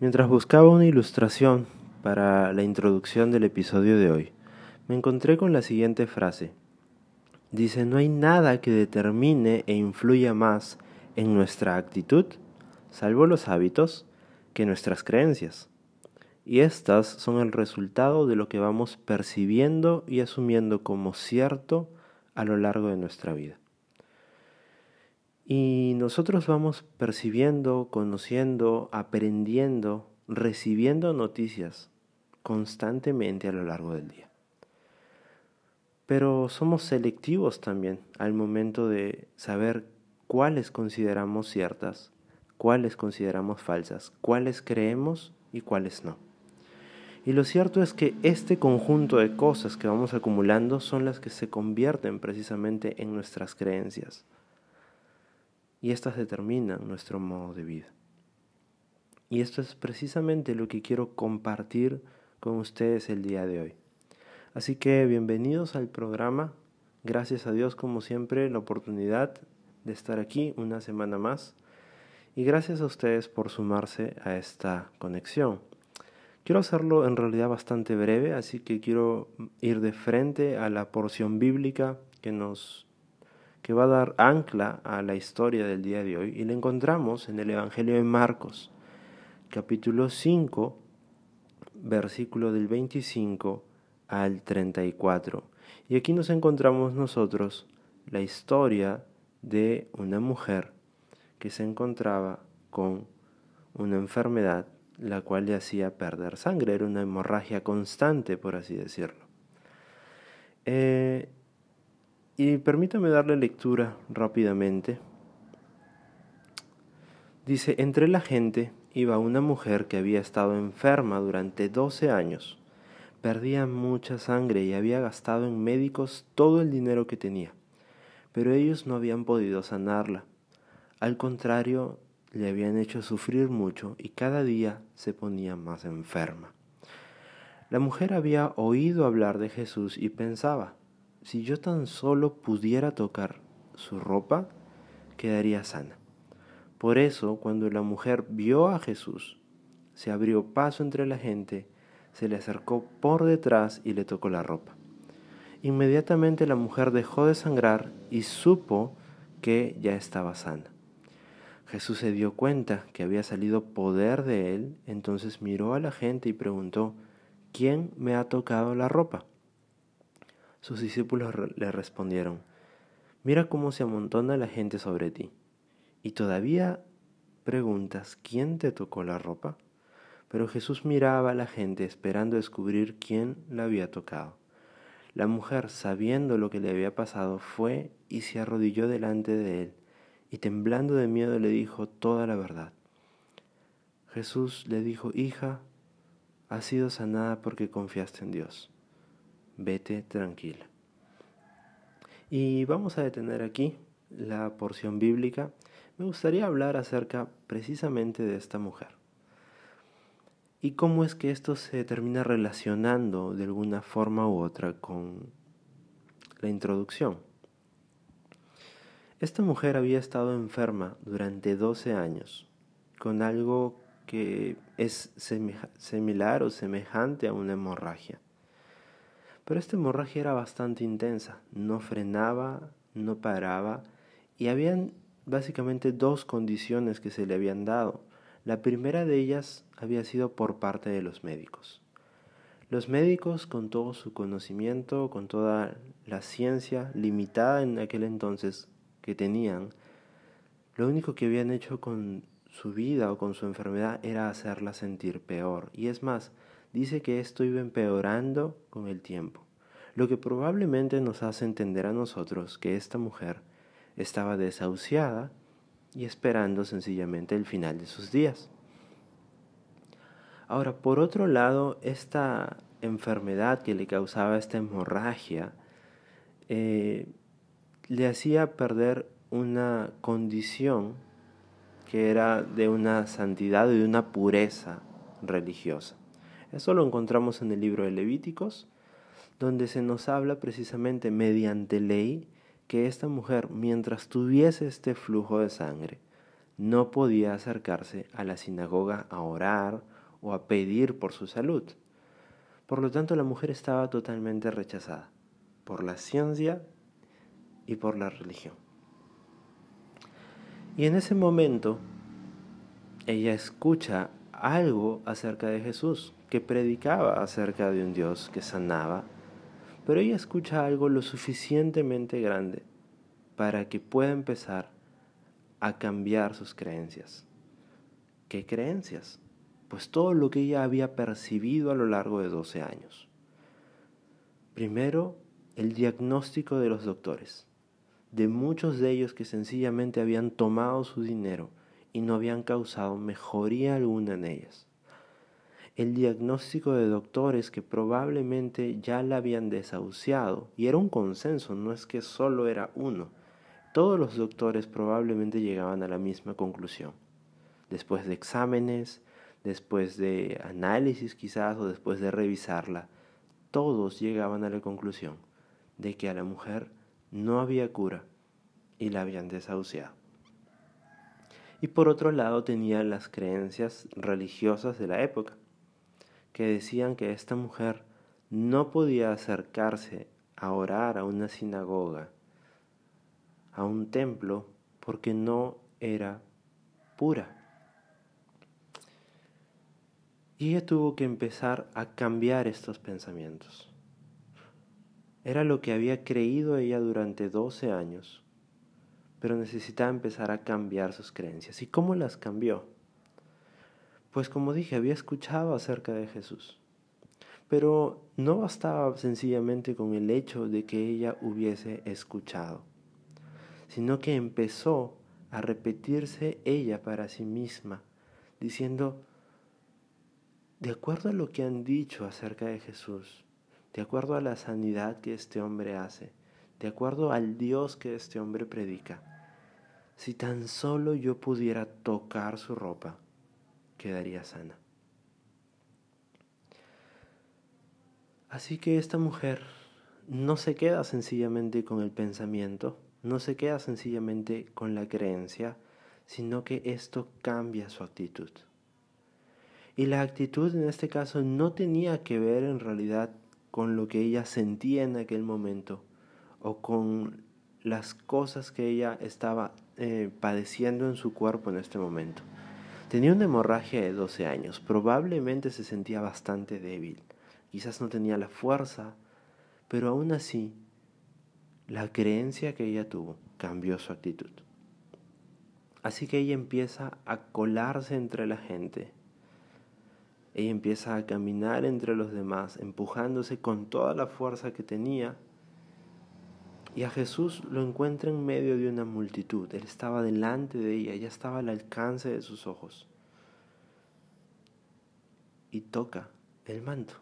Mientras buscaba una ilustración para la introducción del episodio de hoy, me encontré con la siguiente frase. Dice, no hay nada que determine e influya más en nuestra actitud, salvo los hábitos, que nuestras creencias. Y estas son el resultado de lo que vamos percibiendo y asumiendo como cierto a lo largo de nuestra vida. Y nosotros vamos percibiendo, conociendo, aprendiendo, recibiendo noticias constantemente a lo largo del día. Pero somos selectivos también al momento de saber cuáles consideramos ciertas, cuáles consideramos falsas, cuáles creemos y cuáles no. Y lo cierto es que este conjunto de cosas que vamos acumulando son las que se convierten precisamente en nuestras creencias, y estas determinan nuestro modo de vida. Y esto es precisamente lo que quiero compartir con ustedes el día de hoy. Así que bienvenidos al programa. Gracias a Dios como siempre la oportunidad de estar aquí una semana más. Y gracias a ustedes por sumarse a esta conexión. Quiero hacerlo en realidad bastante breve, así que quiero ir de frente a la porción bíblica que nos que va a dar ancla a la historia del día de hoy y la encontramos en el Evangelio de Marcos, capítulo 5, versículo del 25 al 34. Y aquí nos encontramos nosotros la historia de una mujer que se encontraba con una enfermedad la cual le hacía perder sangre, era una hemorragia constante, por así decirlo. Eh, y permítame darle lectura rápidamente. Dice, entre la gente iba una mujer que había estado enferma durante 12 años. Perdía mucha sangre y había gastado en médicos todo el dinero que tenía, pero ellos no habían podido sanarla. Al contrario, le habían hecho sufrir mucho y cada día se ponía más enferma. La mujer había oído hablar de Jesús y pensaba, si yo tan solo pudiera tocar su ropa, quedaría sana. Por eso, cuando la mujer vio a Jesús, se abrió paso entre la gente, se le acercó por detrás y le tocó la ropa. Inmediatamente la mujer dejó de sangrar y supo que ya estaba sana. Jesús se dio cuenta que había salido poder de él, entonces miró a la gente y preguntó, ¿quién me ha tocado la ropa? Sus discípulos le respondieron, Mira cómo se amontona la gente sobre ti. ¿Y todavía preguntas quién te tocó la ropa? Pero Jesús miraba a la gente esperando descubrir quién la había tocado. La mujer, sabiendo lo que le había pasado, fue y se arrodilló delante de él, y temblando de miedo le dijo toda la verdad. Jesús le dijo, Hija, has sido sanada porque confiaste en Dios vete tranquila. Y vamos a detener aquí la porción bíblica. Me gustaría hablar acerca precisamente de esta mujer. Y cómo es que esto se termina relacionando de alguna forma u otra con la introducción. Esta mujer había estado enferma durante 12 años con algo que es similar o semejante a una hemorragia. Pero esta hemorragia era bastante intensa, no frenaba, no paraba y habían básicamente dos condiciones que se le habían dado. La primera de ellas había sido por parte de los médicos. Los médicos, con todo su conocimiento, con toda la ciencia limitada en aquel entonces que tenían, lo único que habían hecho con su vida o con su enfermedad era hacerla sentir peor. Y es más, dice que esto iba empeorando con el tiempo, lo que probablemente nos hace entender a nosotros que esta mujer estaba desahuciada y esperando sencillamente el final de sus días. Ahora, por otro lado, esta enfermedad que le causaba esta hemorragia eh, le hacía perder una condición que era de una santidad y de una pureza religiosa. Eso lo encontramos en el libro de Levíticos, donde se nos habla precisamente mediante ley que esta mujer, mientras tuviese este flujo de sangre, no podía acercarse a la sinagoga a orar o a pedir por su salud. Por lo tanto, la mujer estaba totalmente rechazada por la ciencia y por la religión. Y en ese momento, ella escucha algo acerca de Jesús, que predicaba acerca de un Dios que sanaba, pero ella escucha algo lo suficientemente grande para que pueda empezar a cambiar sus creencias. ¿Qué creencias? Pues todo lo que ella había percibido a lo largo de 12 años. Primero, el diagnóstico de los doctores, de muchos de ellos que sencillamente habían tomado su dinero y no habían causado mejoría alguna en ellas. El diagnóstico de doctores que probablemente ya la habían desahuciado, y era un consenso, no es que solo era uno. Todos los doctores probablemente llegaban a la misma conclusión. Después de exámenes, después de análisis quizás o después de revisarla, todos llegaban a la conclusión de que a la mujer no había cura y la habían desahuciado. Y por otro lado tenían las creencias religiosas de la época, que decían que esta mujer no podía acercarse a orar a una sinagoga, a un templo, porque no era pura. Y ella tuvo que empezar a cambiar estos pensamientos. Era lo que había creído ella durante 12 años, pero necesitaba empezar a cambiar sus creencias. ¿Y cómo las cambió? Pues como dije, había escuchado acerca de Jesús, pero no bastaba sencillamente con el hecho de que ella hubiese escuchado, sino que empezó a repetirse ella para sí misma, diciendo, de acuerdo a lo que han dicho acerca de Jesús, de acuerdo a la sanidad que este hombre hace, de acuerdo al Dios que este hombre predica. Si tan solo yo pudiera tocar su ropa, quedaría sana. Así que esta mujer no se queda sencillamente con el pensamiento, no se queda sencillamente con la creencia, sino que esto cambia su actitud. Y la actitud en este caso no tenía que ver en realidad con lo que ella sentía en aquel momento o con las cosas que ella estaba eh, padeciendo en su cuerpo en este momento. Tenía una hemorragia de 12 años, probablemente se sentía bastante débil, quizás no tenía la fuerza, pero aún así la creencia que ella tuvo cambió su actitud. Así que ella empieza a colarse entre la gente, ella empieza a caminar entre los demás, empujándose con toda la fuerza que tenía. Y a Jesús lo encuentra en medio de una multitud. Él estaba delante de ella, ya estaba al alcance de sus ojos. Y toca el manto.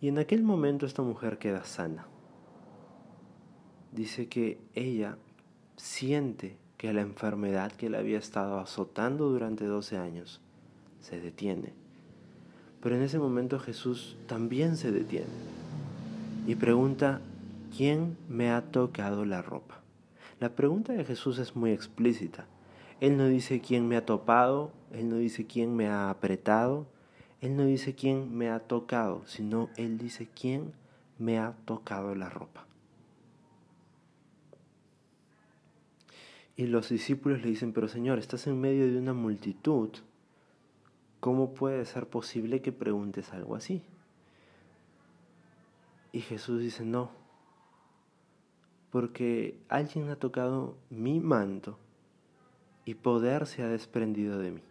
Y en aquel momento esta mujer queda sana. Dice que ella siente que la enfermedad que le había estado azotando durante 12 años se detiene. Pero en ese momento Jesús también se detiene y pregunta, ¿quién me ha tocado la ropa? La pregunta de Jesús es muy explícita. Él no dice quién me ha topado, Él no dice quién me ha apretado, Él no dice quién me ha tocado, sino Él dice quién me ha tocado la ropa. Y los discípulos le dicen, pero Señor, estás en medio de una multitud. ¿Cómo puede ser posible que preguntes algo así? Y Jesús dice, no, porque alguien ha tocado mi manto y poder se ha desprendido de mí.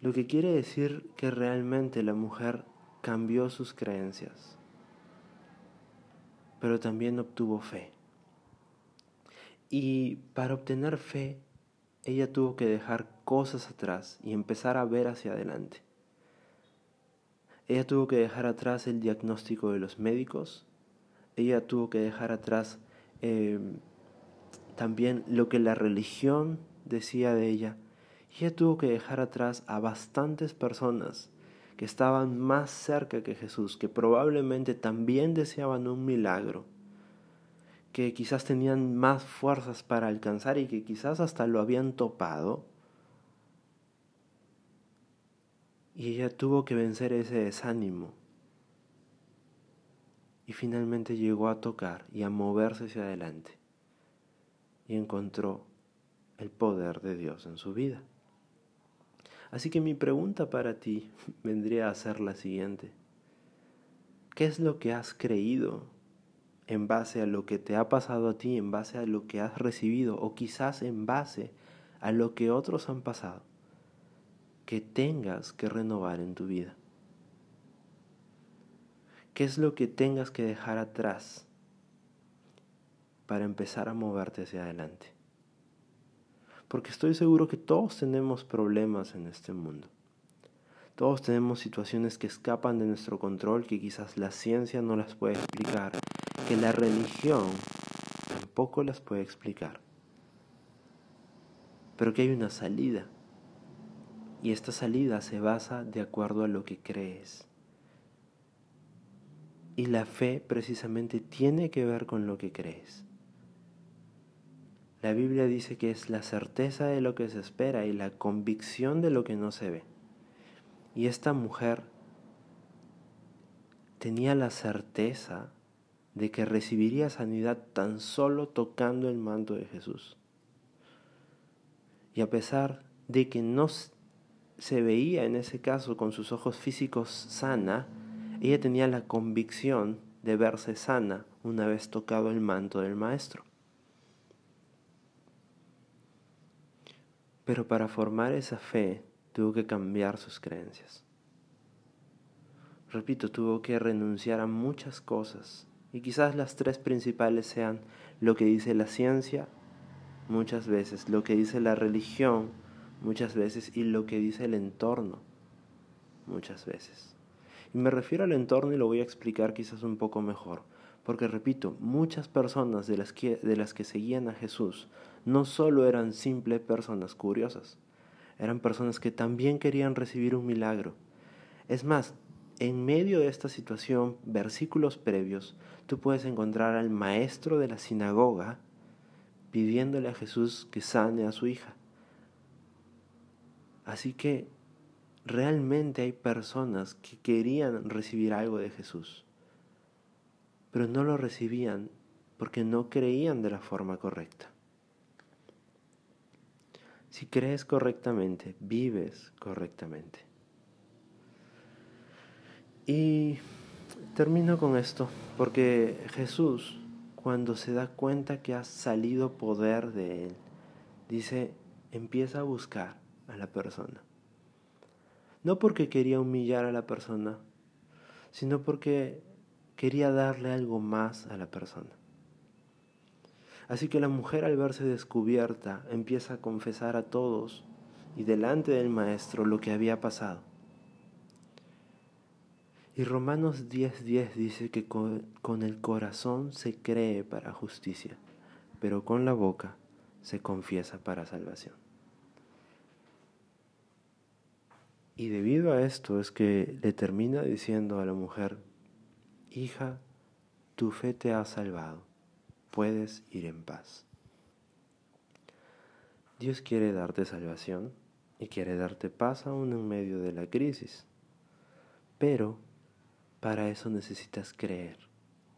Lo que quiere decir que realmente la mujer cambió sus creencias, pero también obtuvo fe. Y para obtener fe, ella tuvo que dejar cosas atrás y empezar a ver hacia adelante. Ella tuvo que dejar atrás el diagnóstico de los médicos, ella tuvo que dejar atrás em, también lo que la religión decía de ella, ella tuvo que dejar atrás a bastantes personas que estaban más cerca que Jesús, que probablemente también deseaban un milagro, que quizás tenían más fuerzas para alcanzar y que quizás hasta lo habían topado. Y ella tuvo que vencer ese desánimo. Y finalmente llegó a tocar y a moverse hacia adelante. Y encontró el poder de Dios en su vida. Así que mi pregunta para ti vendría a ser la siguiente. ¿Qué es lo que has creído en base a lo que te ha pasado a ti, en base a lo que has recibido o quizás en base a lo que otros han pasado, que tengas que renovar en tu vida. ¿Qué es lo que tengas que dejar atrás para empezar a moverte hacia adelante? Porque estoy seguro que todos tenemos problemas en este mundo. Todos tenemos situaciones que escapan de nuestro control, que quizás la ciencia no las puede explicar, que la religión tampoco las puede explicar. Pero que hay una salida. Y esta salida se basa de acuerdo a lo que crees. Y la fe precisamente tiene que ver con lo que crees. La Biblia dice que es la certeza de lo que se espera y la convicción de lo que no se ve. Y esta mujer tenía la certeza de que recibiría sanidad tan solo tocando el manto de Jesús. Y a pesar de que no se veía en ese caso con sus ojos físicos sana, ella tenía la convicción de verse sana una vez tocado el manto del Maestro. Pero para formar esa fe tuvo que cambiar sus creencias. Repito, tuvo que renunciar a muchas cosas y quizás las tres principales sean lo que dice la ciencia muchas veces, lo que dice la religión muchas veces y lo que dice el entorno muchas veces. Y me refiero al entorno y lo voy a explicar quizás un poco mejor, porque repito, muchas personas de las que, de las que seguían a Jesús no solo eran simples personas curiosas, eran personas que también querían recibir un milagro. Es más, en medio de esta situación, versículos previos, tú puedes encontrar al maestro de la sinagoga pidiéndole a Jesús que sane a su hija. Así que realmente hay personas que querían recibir algo de Jesús, pero no lo recibían porque no creían de la forma correcta. Si crees correctamente, vives correctamente. Y termino con esto, porque Jesús, cuando se da cuenta que ha salido poder de él, dice, empieza a buscar a la persona. No porque quería humillar a la persona, sino porque quería darle algo más a la persona. Así que la mujer al verse descubierta empieza a confesar a todos y delante del maestro lo que había pasado. Y Romanos 10:10 dice que con, el corazón se cree para justicia, pero con la boca se confiesa para salvación. Y debido a esto es que le termina diciendo a la mujer, hija, tu fe te ha salvado, puedes ir en paz. Dios quiere darte salvación y quiere darte paz aún en medio de la crisis, pero para eso necesitas creer.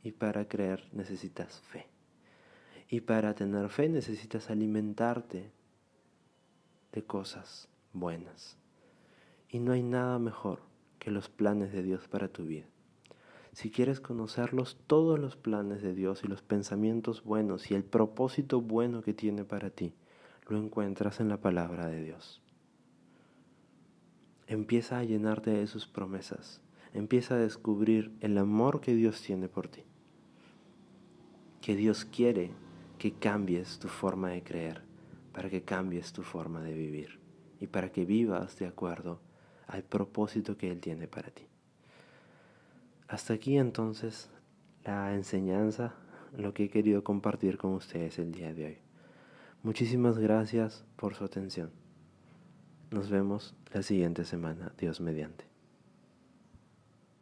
Y para creer necesitas fe. Y para tener fe necesitas alimentarte de cosas buenas. Y no hay nada mejor que los planes de Dios para tu vida. Si quieres conocerlos, todos los planes de Dios y los pensamientos buenos y el propósito bueno que tiene para ti, lo encuentras en la palabra de Dios. Empieza a llenarte de sus promesas empieza a descubrir el amor que Dios tiene por ti. Que Dios quiere que cambies tu forma de creer, para que cambies tu forma de vivir y para que vivas de acuerdo al propósito que Él tiene para ti. Hasta aquí entonces la enseñanza, lo que he querido compartir con ustedes el día de hoy. Muchísimas gracias por su atención. Nos vemos la siguiente semana, Dios mediante.